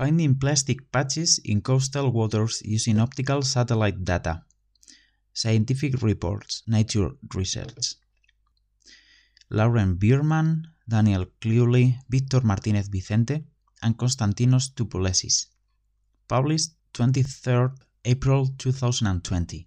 Finding plastic patches in coastal waters using optical satellite data. Scientific reports, Nature Research. Lauren Biermann, Daniel Clewley, Victor Martinez Vicente, and Konstantinos Topouzelis. Published 23rd April 2020.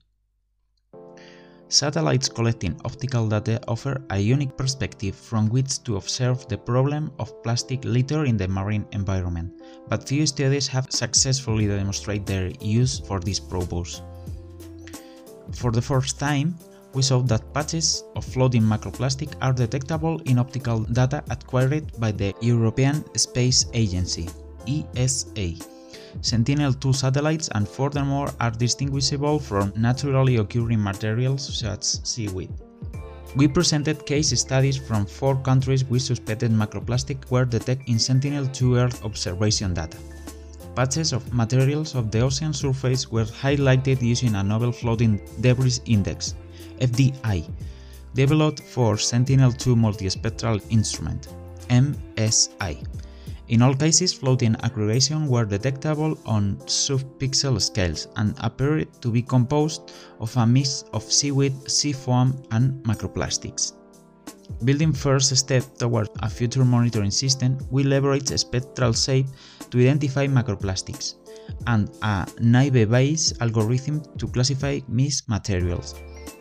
Satellites collecting optical data offer a unique perspective from which to observe the problem of plastic litter in the marine environment, but few studies have successfully demonstrated their use for this purpose. For the first time, we saw that patches of floating macroplastic are detectable in optical data acquired by the European Space Agency ESA Sentinel-2 satellites and furthermore are distinguishable from naturally occurring materials such as seaweed. We presented case studies from four countries with suspected macroplastic were detected in Sentinel-2 Earth observation data. Patches of materials of the ocean surface were highlighted using a novel floating debris index (FDI) developed for Sentinel-2 multispectral instrument (MSI). In all cases, floating aggregation were detectable on sub-pixel scales and appeared to be composed of a mix of seaweed, sea foam, and macroplastics. Building first step toward a future monitoring system, we leverage spectral shape to identify macroplastics and a Naive-Bayes algorithm to classify mixed materials.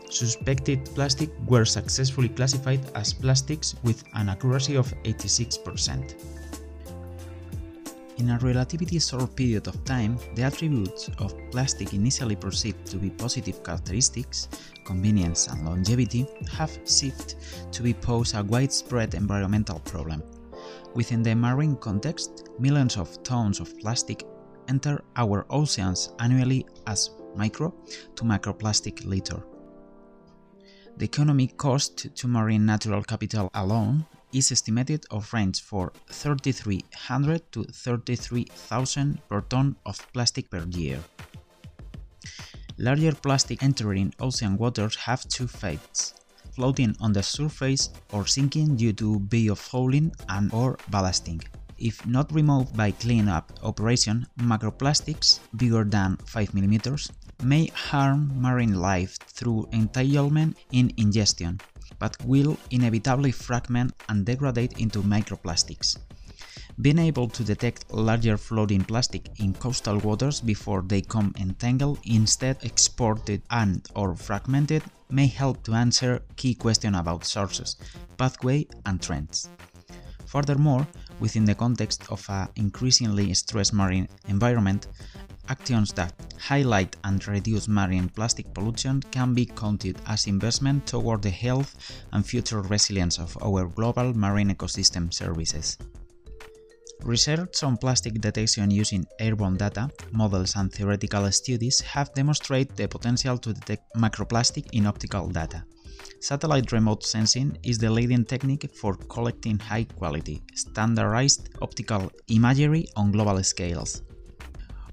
Suspected plastic were successfully classified as plastics with an accuracy of 86%. In a relatively short period of time, the attributes of plastic initially perceived to be positive characteristics, convenience and longevity, have shifted to be pose a widespread environmental problem. Within the marine context, millions of tons of plastic enter our oceans annually as micro to macroplastic litter. The economic cost to marine natural capital alone is estimated of range for 3300 to 33,000 per ton of plastic per year. Larger plastic entering ocean waters have two fates, floating on the surface or sinking due to biofouling and or ballasting. If not removed by cleanup operation, macroplastics bigger than 5 mm may harm marine life through entanglement in ingestion, but will inevitably fragment and degrade into microplastics. Being able to detect larger floating plastic in coastal waters before they come entangled, instead exported and or fragmented, may help to answer key questions about sources, pathway and trends. Furthermore, within the context of an increasingly stressed marine environment, actions that highlight and reduce marine plastic pollution can be counted as investment toward the health and future resilience of our global marine ecosystem services. Research on plastic detection using airborne data, models and theoretical studies have demonstrated the potential to detect macroplastic in optical data. Satellite remote sensing is the leading technique for collecting high-quality, standardized optical imagery on global scales.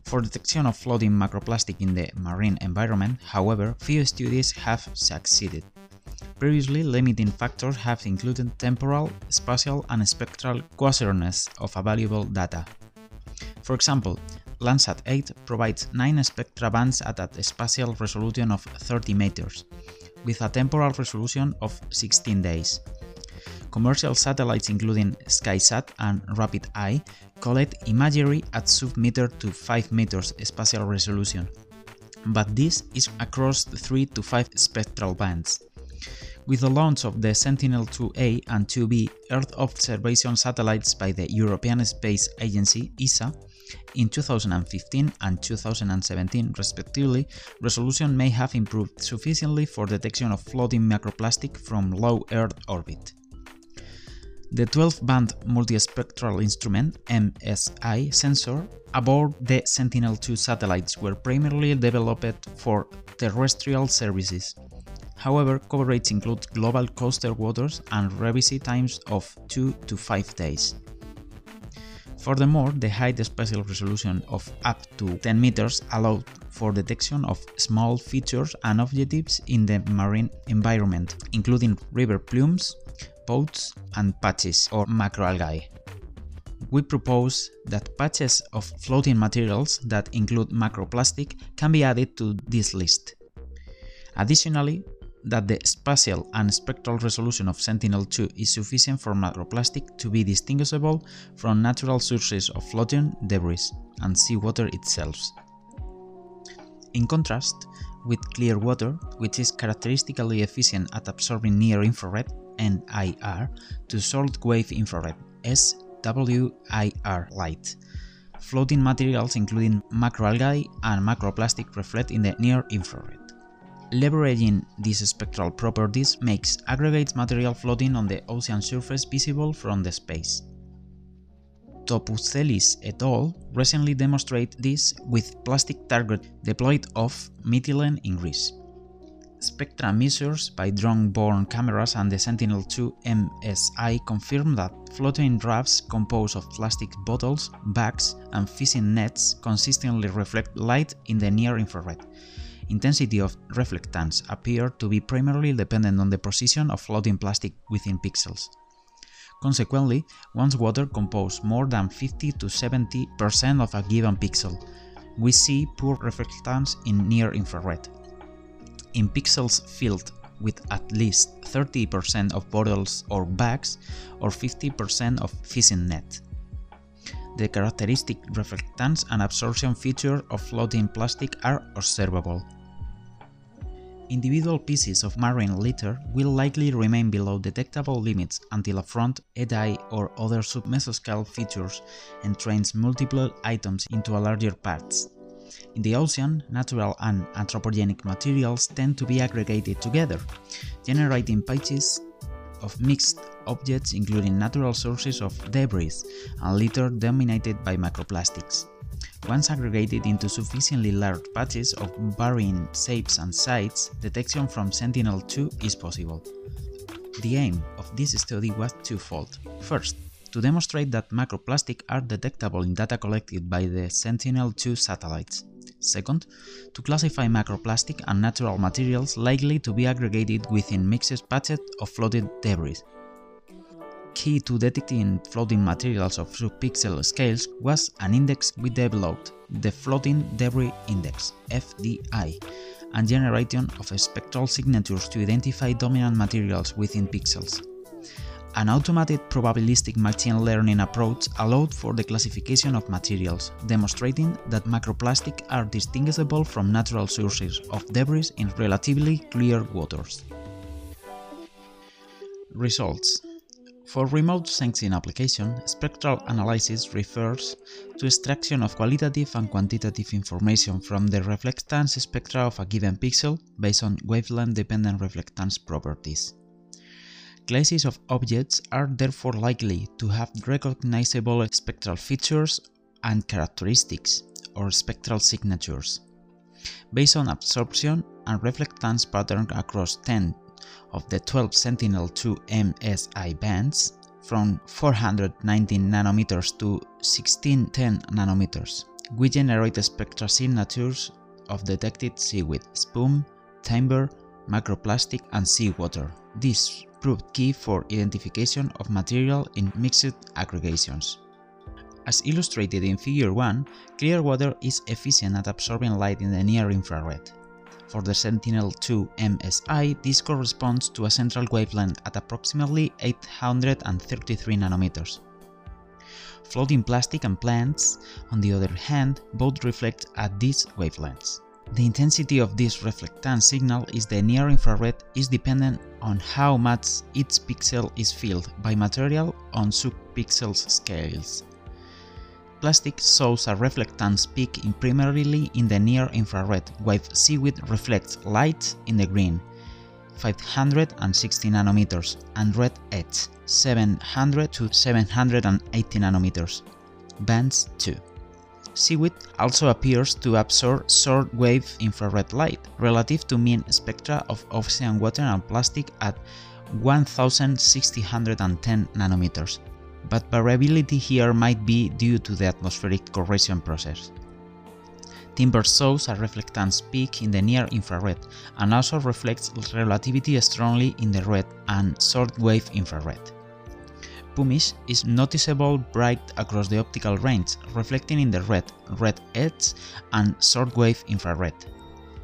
For detection of floating macroplastic in the marine environment, however, few studies have succeeded. Previously, limiting factors have included temporal, spatial, and spectral quasarness of available data. For example, Landsat 8 provides 9 spectra bands at a spatial resolution of 30 meters, with a temporal resolution of 16 days. Commercial satellites including SkySat and RapidEye collect imagery at sub-meter to 5 meters spatial resolution, but this is across 3 to 5 spectral bands. With the launch of the Sentinel-2A and 2B Earth observation satellites by the European Space Agency ESA in 2015 and 2017 respectively, resolution may have improved sufficiently for detection of floating macroplastic from low Earth orbit. The 12-band multispectral instrument MSI sensor aboard the Sentinel-2 satellites were primarily developed for terrestrial services. However, coverage includes global coastal waters and revisit times of 2 to 5 days. Furthermore, the high spatial resolution of up to 10 meters allowed for detection of small features and objectives in the marine environment, including river plumes, boats, and patches or macroalgae. we propose that patches of floating materials that include macroplastic can be added to this list. Additionally, that the spatial and spectral resolution of Sentinel-2 is sufficient for macroplastic to be distinguishable from natural sources of floating debris and seawater itself. In contrast with clear water, which is characteristically efficient at absorbing near-infrared NIR to short-wave infrared SWIR light, floating materials including macroalgae and macroplastic reflect in the near-infrared. Leveraging these spectral properties makes aggregate material floating on the ocean surface visible from the space. Topouzelis et al. recently demonstrate this with plastic target deployed off Mytilene in Greece. Spectra measures by drone-borne cameras and the Sentinel-2 MSI confirm that floating rafts composed of plastic bottles, bags, and fishing nets consistently reflect light in the near-infrared, intensity of reflectance appear to be primarily dependent on the position of floating plastic within pixels. Consequently, once water composes more than 50 to 70% of a given pixel, we see poor reflectance in near infrared. In pixels filled with at least 30% of bottles or bags or 50% of fishing net. The characteristic reflectance and absorption feature of floating plastic are observable individual pieces of marine litter will likely remain below detectable limits until a front, eddy or other submesoscale features entrains multiple items into a larger parts. In the ocean, natural and anthropogenic materials tend to be aggregated together, generating patches of mixed objects including natural sources of debris and litter dominated by microplastics. Once aggregated into sufficiently large patches of varying shapes and sizes, detection from Sentinel-2 is possible. The aim of this study was twofold. First, to demonstrate that macroplastic are detectable in data collected by the Sentinel-2 satellites. Second, to classify macroplastic and natural materials likely to be aggregated within mixed patches of floated debris, key to detecting floating materials of subpixel scales was an index we developed, the Floating Debris Index FDI, and generation of spectral signatures to identify dominant materials within pixels. An automated probabilistic machine learning approach allowed for the classification of materials, demonstrating that macroplastic are distinguishable from natural sources of debris in relatively clear waters. Results for remote sensing application, spectral analysis refers to extraction of qualitative and quantitative information from the reflectance spectra of a given pixel based on wavelength-dependent reflectance properties. Classes of objects are therefore likely to have recognizable spectral features and characteristics, or spectral signatures, based on absorption and reflectance pattern across 10 of the 12 Sentinel-2 MSI bands from 419 nanometers to 1610 nanometers. We generate spectral signatures of detected seaweed, spume, timber, macroplastic and seawater. This proved key for identification of material in mixed aggregations. As illustrated in Figure 1, clear water is efficient at absorbing light in the near infrared. For the Sentinel-2 MSI, this corresponds to a central wavelength at approximately 833 nanometers. Floating plastic and plants, on the other hand, both reflect at these wavelengths. The intensity of this reflectance signal is the near-infrared is dependent on how much each pixel is filled by material on subpixels scales. Plastic shows a reflectance peak in primarily in the near-infrared, while seaweed reflects light in the green, 560 nanometers, and red edge, 700 to 780 nanometers, bands 2. Seaweed also appears to absorb short-wave infrared light relative to mean spectra of ocean water and plastic at 1610 nanometers, but variability here might be due to the atmospheric correction process. Timber shows a reflectance peak in the near infrared and also reflects relativity strongly in the red and short-wave infrared. Pumice is noticeable bright across the optical range, reflecting in the red, red edge, and shortwave infrared,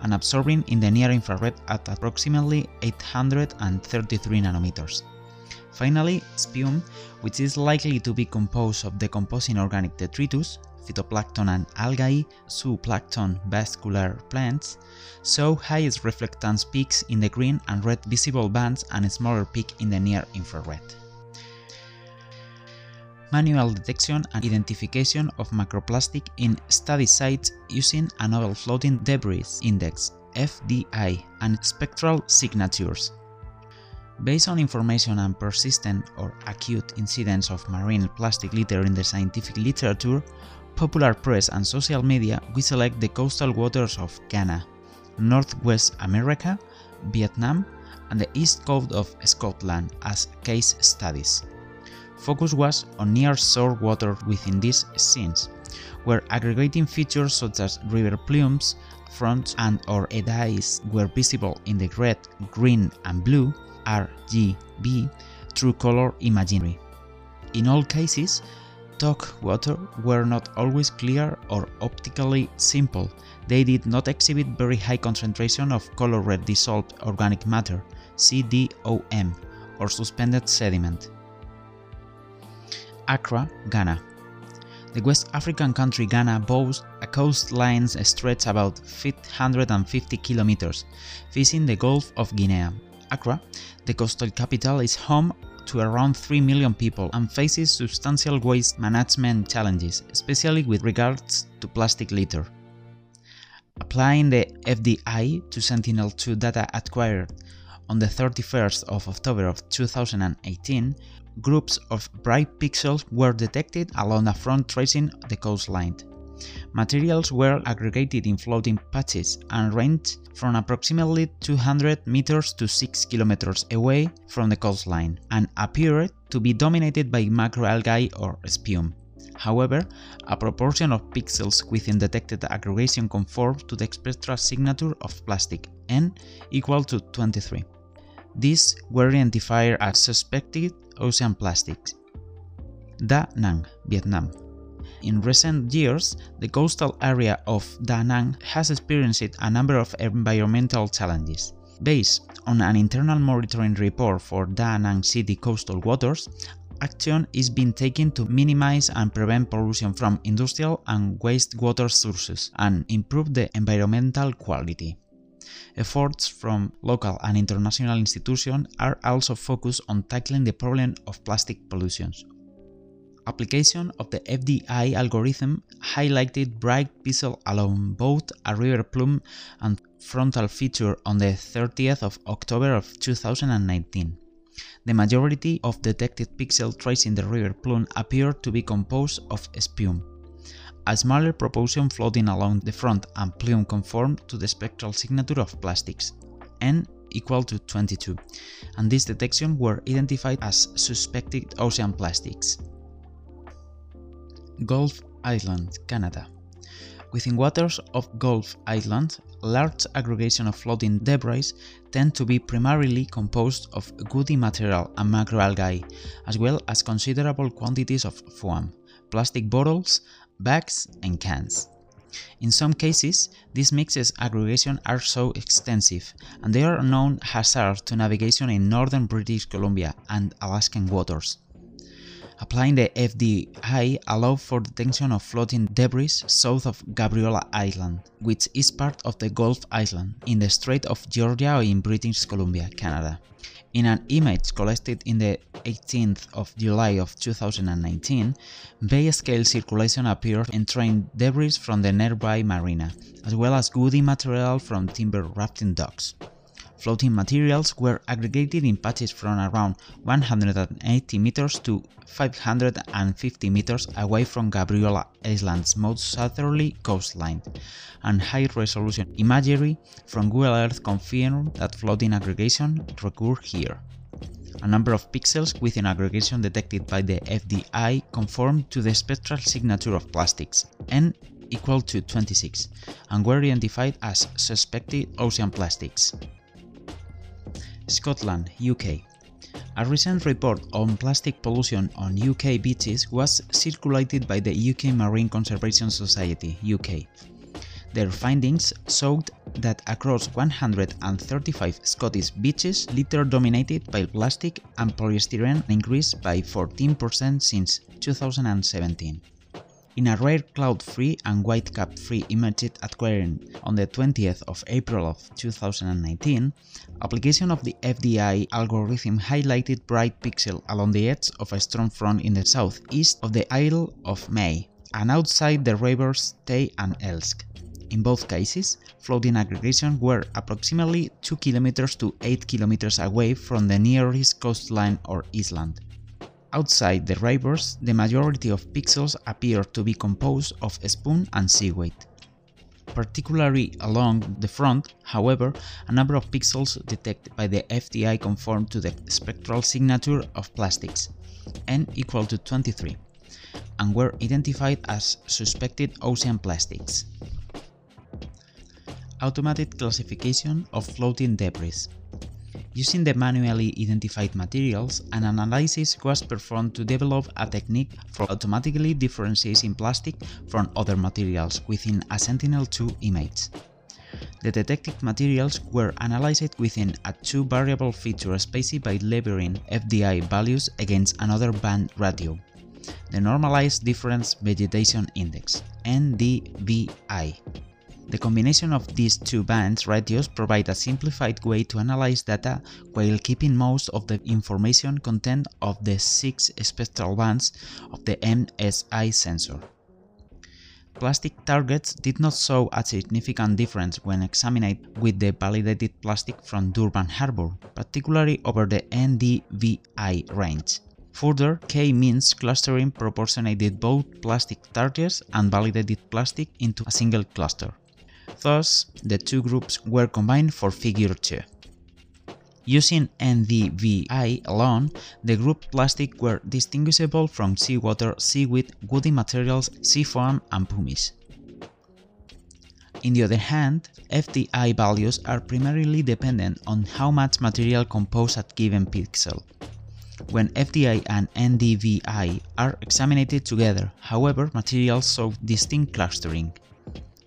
and absorbing in the near infrared at approximately 833 nanometers. Finally, spume, which is likely to be composed of decomposing organic detritus, phytoplankton and algae, zooplankton vascular plants, show highest reflectance peaks in the green and red visible bands and a smaller peak in the near infrared. Manual detection and identification of macroplastic in study sites using a novel floating debris index FDI and spectral signatures. Based on information and persistent or acute incidents of marine plastic litter in the scientific literature, popular press and social media, we select the coastal waters of Ghana, Northwest America, Vietnam, and the east coast of Scotland as case studies. Focus was on near-shore water within these scenes, where aggregating features such as river plumes, fronts and or eddies were visible in the red, green and blue RGB true color imagery. In all cases, talk water were not always clear or optically simple. They did not exhibit very high concentration of color red dissolved organic matter, CDOM, or suspended sediment. Accra, Ghana. The West African country Ghana boasts a coastline stretch about 550 kilometers, facing the Gulf of Guinea. Accra, the coastal capital, is home to around 3 million people and faces substantial waste management challenges, especially with regards to plastic litter. Applying the FDI to Sentinel-2 data acquired on the 31st of October of 2018, groups of bright pixels were detected along a front tracing the coastline. Materials were aggregated in floating patches and ranged from approximately 200 meters to 6 kilometers away from the coastline and appeared to be dominated by macroalgae or spume. However, a proportion of pixels within detected aggregation conforms to the spectral signature of plastic, n equal to 23. These were identified as suspected ocean plastics. Da Nang, Vietnam. In recent years, the coastal area of Da Nang has experienced a number of environmental challenges. Based on an internal monitoring report for Da Nang City coastal waters, action is being taken to minimize and prevent pollution from industrial and wastewater sources and improve the environmental quality. Efforts from local and international institutions are also focused on tackling the problem of plastic pollution. Application of the FDI algorithm highlighted bright pixel along both a river plume and frontal feature on the 30th of October of 2019. The majority of detected pixel tracing the river plume appeared to be composed of spume. A smaller proportion floating along the front and plume conformed to the spectral signature of plastics, n equal to 22, and these detections were identified as suspected ocean plastics. Gulf Island, Canada. Within waters of Gulf Island, large aggregation of floating debris tend to be primarily composed of woody material and macroalgae, as well as considerable quantities of foam, plastic bottles, bags, and cans. In some cases, these mixes aggregation are so extensive, and they are known hazard to navigation in northern British Columbia and Alaskan waters. Applying the FDI allowed for detection of floating debris south of Gabriola Island, which is part of the Gulf Island in the Strait of Georgia in British Columbia, Canada. In an image collected in the 18th of July of 2019, bay-scale circulation appeared entering debris from the nearby marina, as well as woody material from timber rafting docks. Floating materials were aggregated in patches from around 180 meters to 550 meters away from Gabriola Island's most southerly coastline, and high-resolution imagery from Google Earth confirmed that floating aggregation occurred here. A number of pixels within aggregation detected by the FDI conform to the spectral signature of plastics, n equal to 26, and were identified as suspected ocean plastics. Scotland, UK. A recent report on plastic pollution on UK beaches was circulated by the UK Marine Conservation Society UK. Their findings showed that across 135 Scottish beaches, litter dominated by plastic and polystyrene increased by 14% since 2017. In a rare cloud-free and whitecap-free imaged aquarium on the 20th of April of 2019, application of the FDI algorithm highlighted bright pixel along the edge of a strong front in the southeast of the Isle of May and outside the rivers Tay and Elsk. In both cases, floating aggregations were approximately 2 km to 8 km away from the nearest coastline or island. Outside the rivers, the majority of pixels appear to be composed of spume and seaweed. Particularly along the front, however, a number of pixels detected by the FDI conform to the spectral signature of plastics, n equal to 23, and were identified as suspected ocean plastics. Automated classification of floating debris. Using the manually identified materials, an analysis was performed to develop a technique for automatically differentiating plastic from other materials within a Sentinel-2 image. The detected materials were analyzed within a two-variable feature space by leveling FDI values against another band ratio, the Normalized Difference Vegetation Index, NDVI. The combination of these two bands ratios provide a simplified way to analyze data while keeping most of the information content of the six spectral bands of the MSI sensor. Plastic targets did not show a significant difference when examined with the validated plastic from Durban Harbour, particularly over the NDVI range. Further, k-means clustering proportionated both plastic targets and validated plastic into a single cluster. Thus, the two groups were combined for figure 2. Using NDVI alone, the group plastic were distinguishable from seawater, seaweed, woody materials, sea foam and pumice. In the other hand, FDI values are primarily dependent on how much material compose a given pixel. When FDI and NDVI are examined together, however, materials show distinct clustering.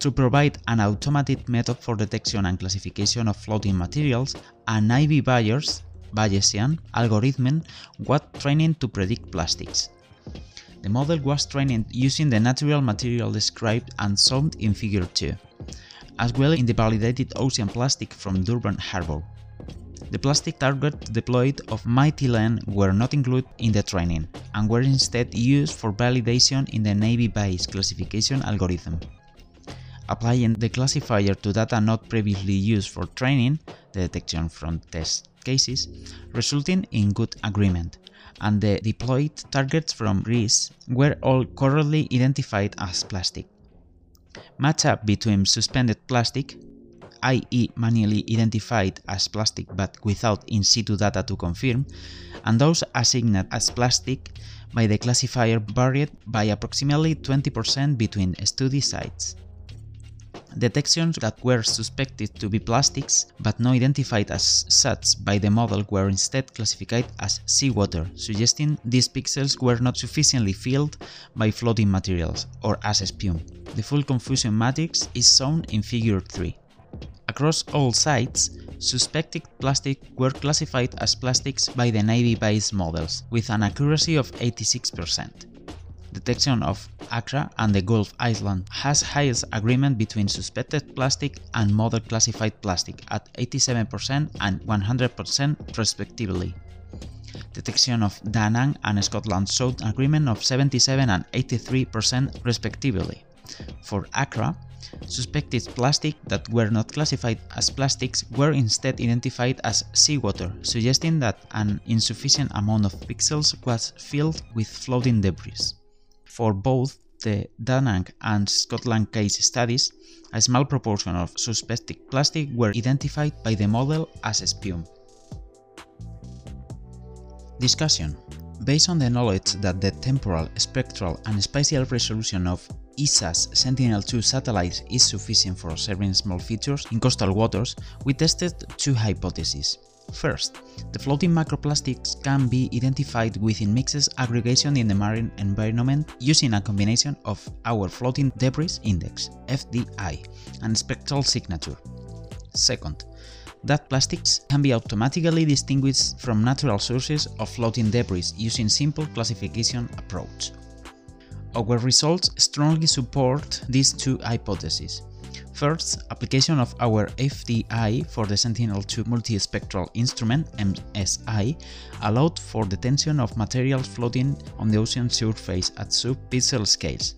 To provide an automated method for detection and classification of floating materials, a Naive Bayes Bayesian algorithm was trained to predict plastics. The model was trained using the natural material described and shown in Figure 2, as well in the validated ocean plastic from Durban Harbour. The plastic target deployed of Mytilene were not included in the training, and were instead used for validation in the Naive Bayes classification algorithm applying the classifier to data not previously used for training, the detection from test cases, resulting in good agreement, and the deployed targets from Greece were all correctly identified as plastic. Matchup between suspended plastic, i.e. manually identified as plastic but without in situ data to confirm, and those assigned as plastic by the classifier varied by approximately 20% between study sites. Detections that were suspected to be plastics but not identified as such by the model were instead classified as seawater, suggesting these pixels were not sufficiently filled by floating materials, or as spume. The full confusion matrix is shown in figure 3. Across all sites, suspected plastic were classified as plastics by the Naive-Bayes models, with an accuracy of 86% detection of Accra and the Gulf Island has highest agreement between suspected plastic and model classified plastic at 87% and 100% respectively. Detection of Da Nang and Scotland showed agreement of 77 and 83% respectively. For Accra, suspected plastic that were not classified as plastics were instead identified as seawater, suggesting that an insufficient amount of pixels was filled with floating debris. For both the Danang and Scotland case studies, a small proportion of suspected plastic were identified by the model as spume. Discussion Based on the knowledge that the temporal, spectral, and spatial resolution of ESA's Sentinel-2 satellites is sufficient for observing small features in coastal waters, we tested two hypotheses. First, the floating macroplastics can be identified within mixes aggregation in the marine environment using a combination of our floating debris index, FDI, and spectral signature. Second, that plastics can be automatically distinguished from natural sources of floating debris using simple classification approach. Our results strongly support these two hypotheses. First, application of our FDI for the Sentinel-2 multispectral instrument MSI allowed for detection of materials floating on the ocean surface at sub-pixel scales.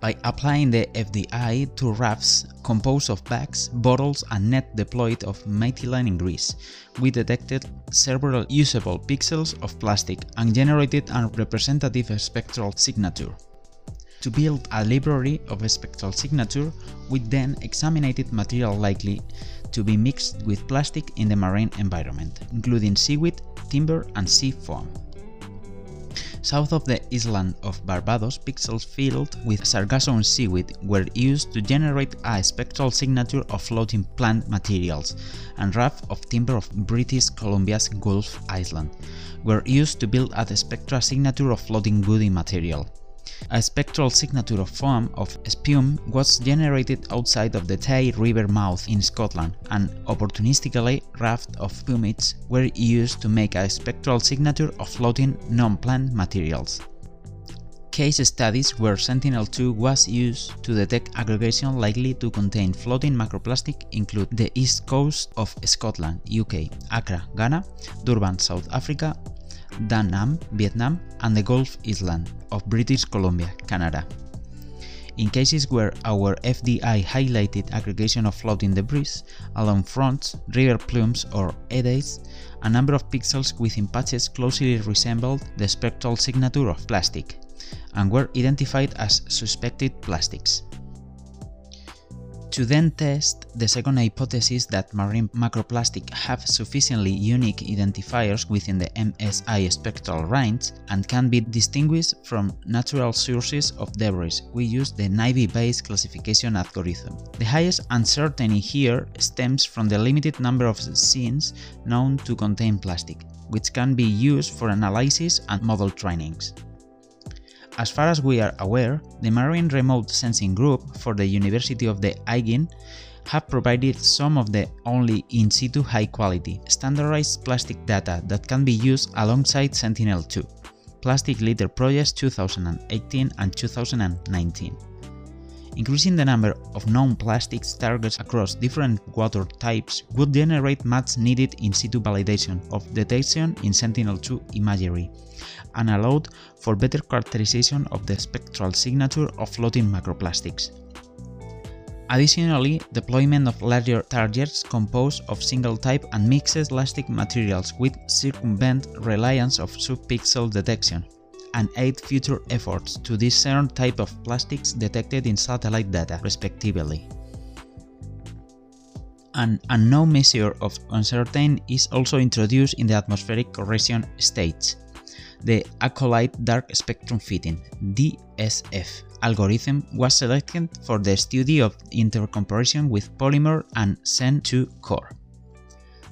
By applying the FDI to rafts composed of bags, bottles and net deployed of Mytilene Greece, we detected several usable pixels of plastic and generated a representative spectral signature. To build a library of spectral signature, we then examined material likely to be mixed with plastic in the marine environment, including seaweed, timber and sea foam. South of the island of Barbados, pixels filled with sargassum seaweed were used to generate a spectral signature of floating plant materials, and raft of timber of British Columbia's Gulf Island were used to build a spectral signature of floating woody material. A spectral signature of foam of spume was generated outside of the Tay River mouth in Scotland, and opportunistically raft of pumice were used to make a spectral signature of floating non-plant materials. Case studies where Sentinel-2 was used to detect aggregation likely to contain floating macroplastic include the east coast of Scotland, UK, Accra, Ghana, Durban, South Africa, Da Vietnam, and the Gulf Island of British Columbia, Canada. In cases where our FDI highlighted aggregation of floating debris along fronts, river plumes, or eddies, a number of pixels within patches closely resembled the spectral signature of plastic, and were identified as suspected plastics to then test the second hypothesis that marine macroplastic have sufficiently unique identifiers within the MSI spectral range and can be distinguished from natural sources of debris, we use the Naive-Bayes classification algorithm. The highest uncertainty here stems from the limited number of scenes known to contain plastic, which can be used for analysis and model trainings. As far as we are aware, the Marine Remote Sensing Group for the University of the Aegean have provided some of the only in situ high quality, standardized plastic data that can be used alongside Sentinel-2, Plastic Litter Projects 2018 and 2019. Increasing the number of known plastics targets across different water types would generate much needed in situ validation of detection in Sentinel-2 imagery and allowed for better characterization of the spectral signature of floating macroplastics. Additionally, deployment of larger targets composed of single-type and mixed elastic materials would circumvent reliance of sub-pixel detection and aid future efforts to discern type of plastics detected in satellite data, respectively. An unknown measure of uncertainty is also introduced in the atmospheric correction stage. The ACOLITE Dark Spectrum Fitting DSF algorithm was selected for the study of intercomparison with polymer and Sen2Cor.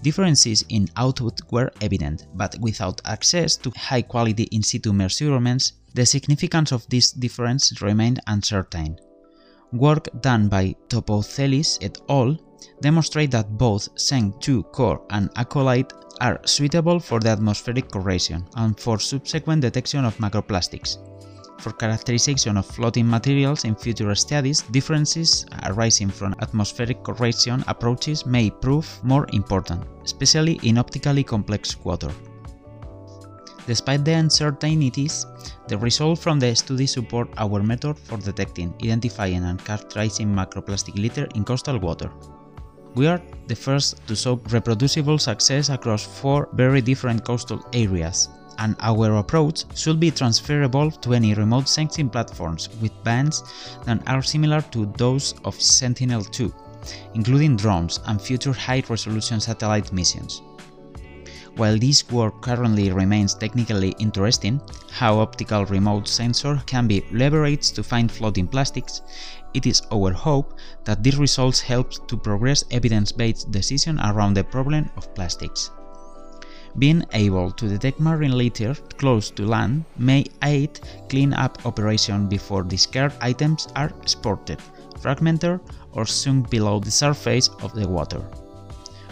Differences in output were evident, but without access to high-quality in situ measurements, the significance of this difference remained uncertain. Work done by Topouzelis et al. Demonstrate that both Sen2Cor and ACOLITE are suitable for the atmospheric correction and for subsequent detection of macroplastics. For characterization of floating materials in future studies, differences arising from atmospheric correction approaches may prove more important, especially in optically complex water. Despite the uncertainties, the results from the study support our method for detecting, identifying and characterizing macroplastic litter in coastal water. We are the first to show reproducible success across four very different coastal areas, and our approach should be transferable to any remote sensing platforms with bands that are similar to those of Sentinel-2, including drones and future high-resolution satellite missions. While this work currently remains technically interesting, how optical remote sensor can be leveraged to find floating plastics, it is our hope that these results help to progress evidence-based decision around the problem of plastics. Being able to detect marine litter close to land may aid clean-up operation before discarded items are exported, fragmented, or sunk below the surface of the water.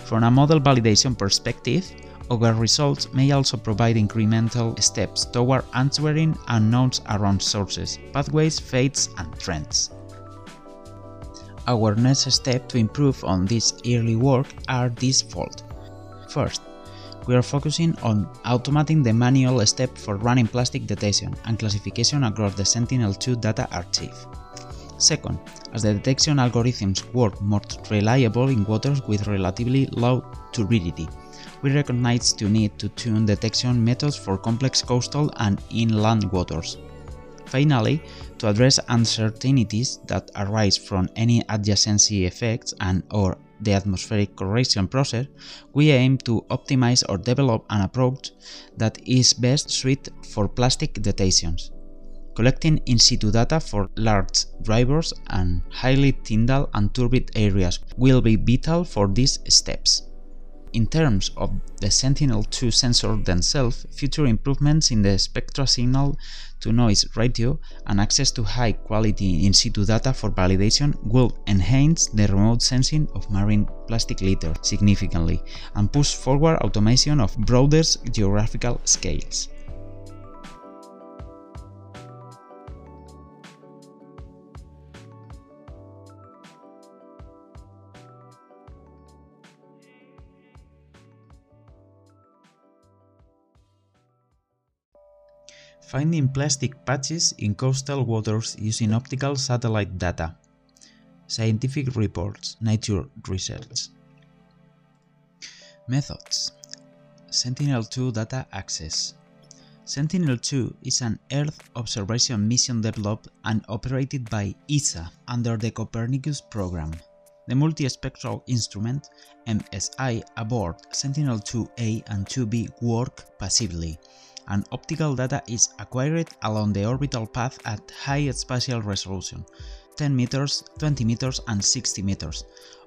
From a model validation perspective, our results may also provide incremental steps toward answering unknowns around sources, pathways, fates, and trends. Our next step to improve on this early work are threefold. First, we are focusing on automating the manual step for running plastic detection and classification across the Sentinel-2 data archive. Second, as the detection algorithms work more reliable in waters with relatively low turbidity, we recognize the need to tune detection methods for complex coastal and inland waters. Finally, to address uncertainties that arise from any adjacency effects and or the atmospheric correction process, we aim to optimize or develop an approach that is best suited for plastic detections. Collecting in situ data for large drivers and highly tidal and turbid areas will be vital for these steps. In terms of the Sentinel-2 sensor themselves, future improvements in the spectra signal noise ratio and access to high quality in situ data for validation will enhance the remote sensing of marine plastic litter significantly and push forward automation of broader geographical scales. Finding plastic patches in coastal waters using optical satellite data. Scientific reports, Nature Research. Methods Sentinel-2 data access. Sentinel-2 is an Earth observation mission developed and operated by ESA under the Copernicus program. The multispectral instrument MSI aboard Sentinel-2A and 2B work passively and optical data is acquired along the orbital path at high spatial resolution 10 meters, 20 meters and 60 meters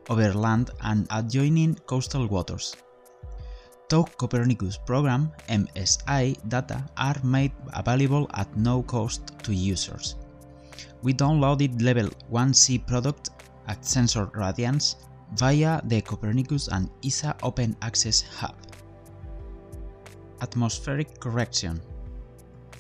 over land and adjoining coastal waters. TOW Copernicus program MSI data are made available at no cost to users. We downloaded level 1C product at Sensor Radiance via the Copernicus and ESA Open Access Hub atmospheric correction.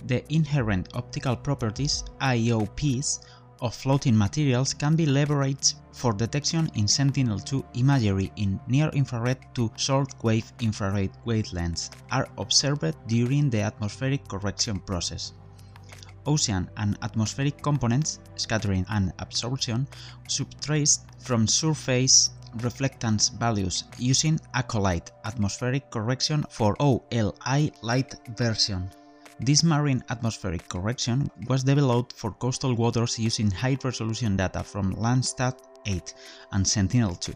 The inherent optical properties IOPs of floating materials can be leveraged for detection in Sentinel-2 imagery in near-infrared to short-wave infrared wavelengths are observed during the atmospheric correction process. Ocean and atmospheric components, scattering and absorption, subtraced from surface reflectance values using ACOLITE atmospheric correction for OLI light version. This marine atmospheric correction was developed for coastal waters using high-resolution data from Landsat 8 and Sentinel-2,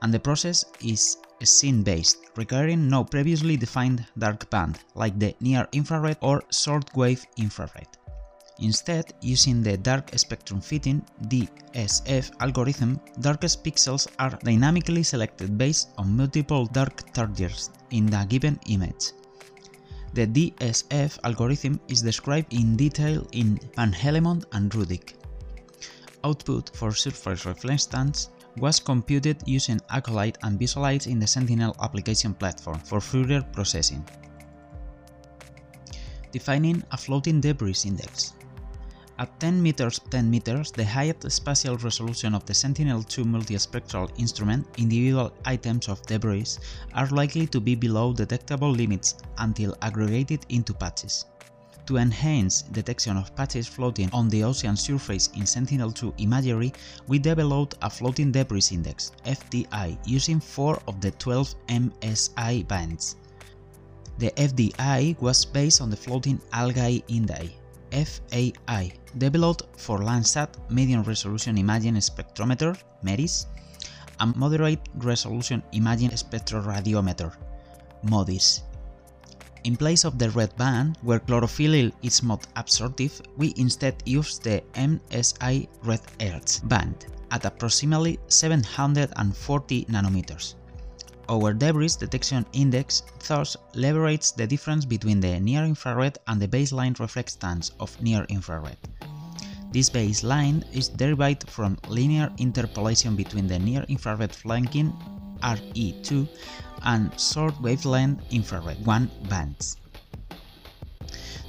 and the process is scene-based, requiring no previously defined dark band like the near-infrared or short-wave infrared. Instead, using the dark spectrum fitting DSF algorithm, darkest pixels are dynamically selected based on multiple dark targets in the given image. The DSF algorithm is described in detail in Van and Ruddick. Output for surface reflectance was computed using ACOLITE and visualized in the Sentinel application platform for further processing. Defining a floating debris index. At 10 meters 10 meters, the highest spatial resolution of the Sentinel-2 multispectral instrument, individual items of debris are likely to be below detectable limits until aggregated into patches. To enhance detection of patches floating on the ocean surface in Sentinel-2 imagery, we developed a floating debris index FDI using 4 of the 12 MSI bands. The FDI was based on the floating algae index FAI, developed for Landsat Medium Resolution Imaging Spectrometer MERIS and Moderate Resolution Imaging Spectroradiometer MODIS. In place of the red band, where chlorophyll is most absorptive, we instead use the MSI Red Edge band at approximately 740 nanometers. Our debris detection index thus leverages the difference between the near-infrared and the baseline reflectance of near-infrared. This baseline is derived from linear interpolation between the near-infrared flanking RE2 and short wavelength infrared 1 bands.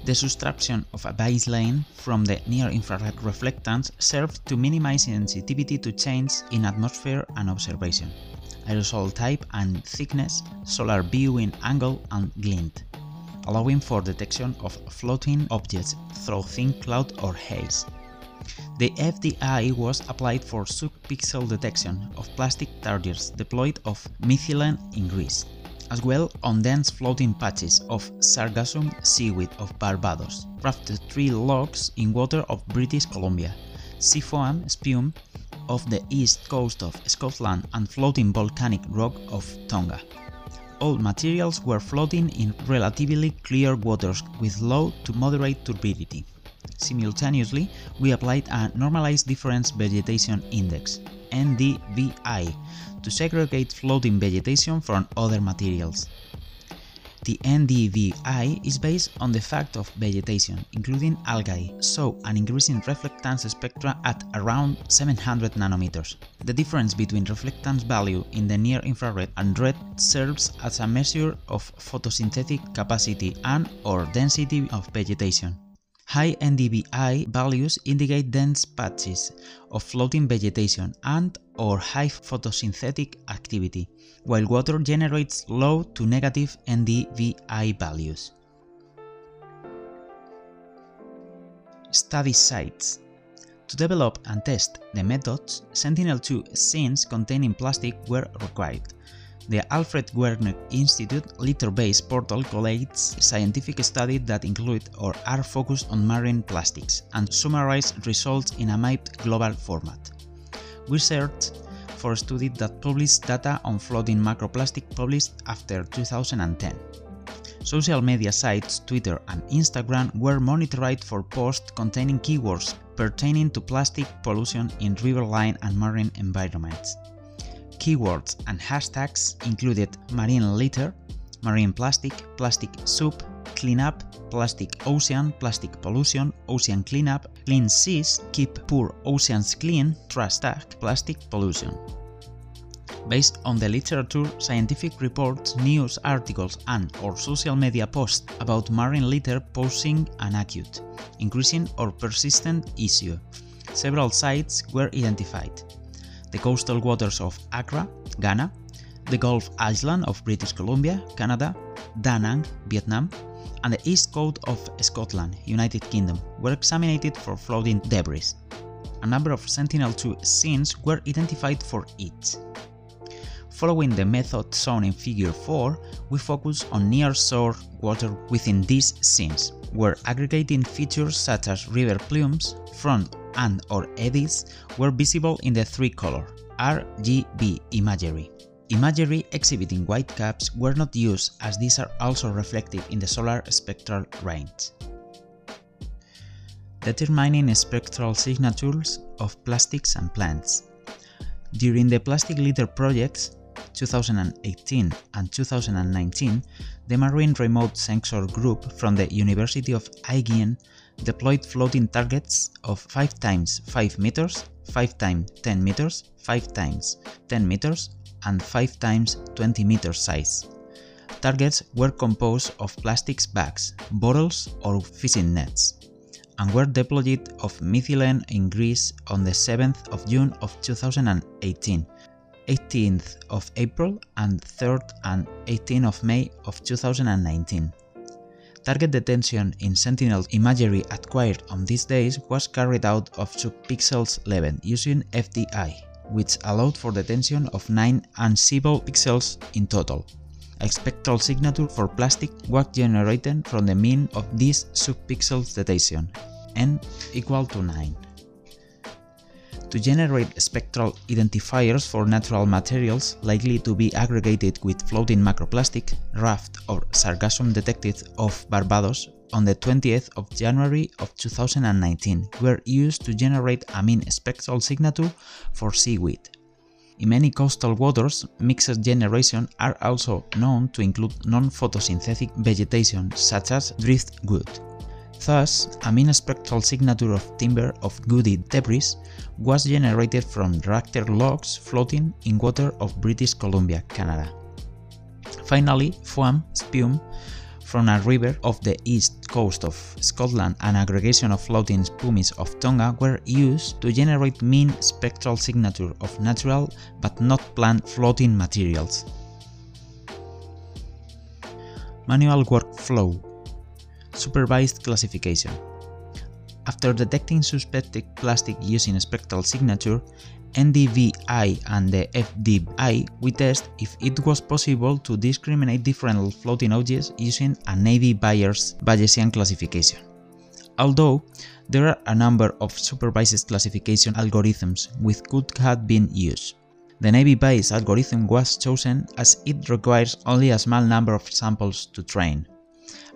The subtraction of a baseline from the near-infrared reflectance serves to minimize sensitivity to change in atmosphere and observation, aerosol type and thickness, solar viewing angle and glint, allowing for detection of floating objects through thin cloud or haze. The FDI was applied for subpixel detection of plastic targets deployed off Mytilene in Greece, as well on dense floating patches of Sargassum seaweed of Barbados, rafted tree logs in water of British Columbia, sea foam spume of the east coast of Scotland and floating volcanic rock of Tonga. All materials were floating in relatively clear waters with low to moderate turbidity. Simultaneously, we applied a Normalized Difference Vegetation Index NDVI to segregate floating vegetation from other materials. The NDVI is based on the fact of vegetation, including algae, so an increasing reflectance spectra at around 700 nanometers. The difference between reflectance value in the near-infrared and red serves as a measure of photosynthetic capacity and or density of vegetation. High NDVI values indicate dense patches of floating vegetation and or high photosynthetic activity, while water generates low to negative NDVI values. Study sites To develop and test the methods, Sentinel-2 scenes containing plastic were required. The Alfred Wegener Institute LITTERBASE portal collates scientific studies that include or are focused on marine plastics and summarize results in a mapped global format. We searched for studies that published data on floating macroplastic published after 2010. Social media sites Twitter and Instagram were monitored for posts containing keywords pertaining to plastic pollution in riverine and marine environments. Keywords and hashtags included marine litter, marine plastic, plastic soup, cleanup, plastic ocean, plastic pollution, ocean cleanup, clean seas, keep poor oceans clean, trash tag, plastic pollution. Based on the literature, scientific reports, news articles and or social media posts about marine litter posing an acute, increasing or persistent issue, several sites were identified the coastal waters of Accra, Ghana, the Gulf Island of British Columbia, Canada, Da Nang, Vietnam, and the east coast of Scotland, United Kingdom, were examined for floating debris. A number of Sentinel-2 scenes were identified for each. Following the method shown in Figure 4, we focus on near-shore water within these scenes, where aggregating features such as river plumes, front and or eddies were visible in the three-color RGB imagery. Imagery exhibiting white caps were not used as these are also reflective in the solar spectral range. Determining spectral signatures of plastics and plants. During the plastic litter projects 2018 and 2019, the Marine Remote Sensor Group from the University of Aegean deployed floating targets of 5 times 5 meters, 5 times 10 meters, 5 times 10 meters, and 5 times 20 meters size. Targets were composed of plastics bags, bottles, or fishing nets, and were deployed of Mytilene in Greece on the 7th of June of 2018, 18th of April, and 3rd and 18th of May of 2019. Target detection in Sentinel imagery acquired on these days was carried out of subpixels level using FDI, which allowed for detection of 9 unseeable pixels in total. A spectral signature for plastic was generated from the mean of this subpixels detection, n equal to 9 to generate spectral identifiers for natural materials likely to be aggregated with floating macroplastic, raft or sargassum detected off Barbados on the 20th of January of 2019 were used to generate a mean spectral signature for seaweed. In many coastal waters, mixed generation are also known to include non-photosynthetic vegetation such as driftwood. Thus, a mean spectral signature of timber of woody debris was generated from rafter logs floating in water of British Columbia, Canada. Finally, foam, spume, from a river off the east coast of Scotland and aggregation of floating pumice of Tonga were used to generate mean spectral signature of natural but not plant floating materials. Manual workflow Supervised classification After detecting suspected plastic using spectral signature, NDVI and the FDI, we test if it was possible to discriminate different floating objects using a Naive Bayes Bayesian classification. Although there are a number of supervised classification algorithms which could have been used. The Naive Bayes algorithm was chosen as it requires only a small number of samples to train,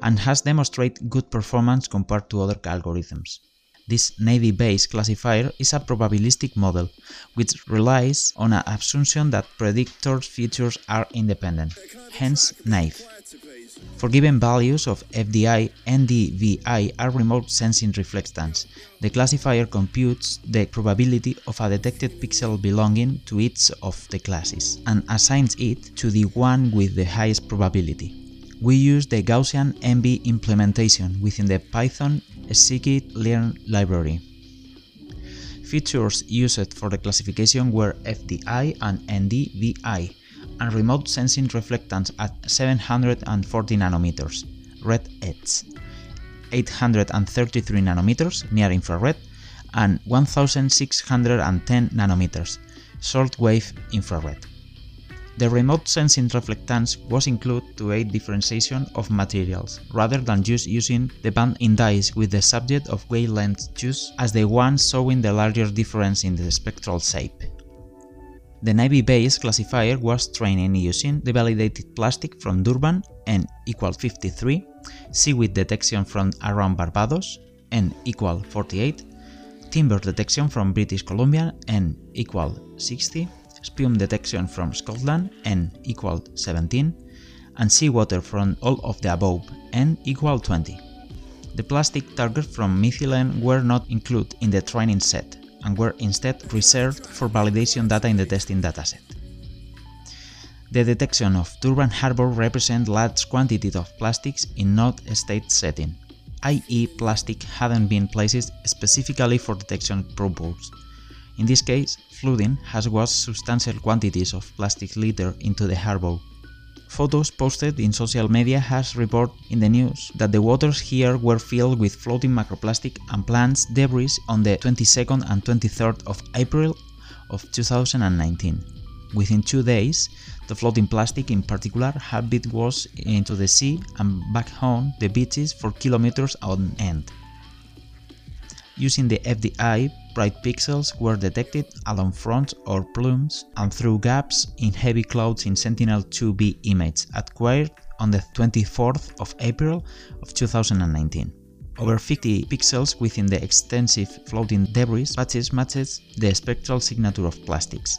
and has demonstrated good performance compared to other algorithms. This Naive Bayes classifier is a probabilistic model, which relies on an assumption that predictor features are independent, hence naive. For given values of FDI, NDVI are remote sensing reflectance. The classifier computes the probability of a detected pixel belonging to each of the classes and assigns it to the one with the highest probability. We use the Gaussian NB implementation within the Python scikit-learn library. Features used for the classification were FDI and NDVI, and remote sensing reflectance at 740 nanometers, red edge, 833 nanometers near infrared, and 1610 nanometers, short wave infrared. The remote sensing reflectance was included to aid differentiation of materials, rather than just using the band indice with the subject of wavelength choose as the one showing the larger difference in the spectral shape. The Naive Bayes classifier was trained using the validated plastic from Durban N equal 53, seaweed detection from around Barbados N equal 48, timber detection from British Columbia N equal 60, spume detection from Scotland n equal 17, and seawater from all of the above n equal 20. The plastic targets from Mytilene were not included in the training set and were instead reserved for validation data in the testing dataset. The detection of Durban Harbour represents large quantities of plastics in not state setting, i.e. plastic hadn't been placed specifically for detection purposes. In this case, flooding has washed substantial quantities of plastic litter into the harbour. Photos posted in social media has reported in the news that the waters here were filled with floating macroplastic and plants debris on the 22nd and 23rd of April of 2019. Within two days, the floating plastic in particular had been washed into the sea and back home the beaches for kilometers on end. Using the FDI, bright pixels were detected along fronts or plumes and through gaps in heavy clouds in Sentinel-2B image acquired on the 24th of April of 2019. Over 50 pixels within the extensive floating debris patches matches the spectral signature of plastics.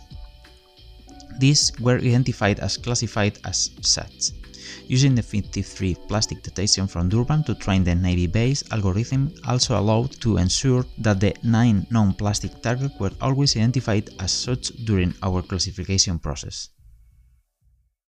These were identified as classified as such using the 53 plastic detection from Durban to train the Naive Bayes algorithm also allowed to ensure that the 9 known plastic targets were always identified as such during our classification process.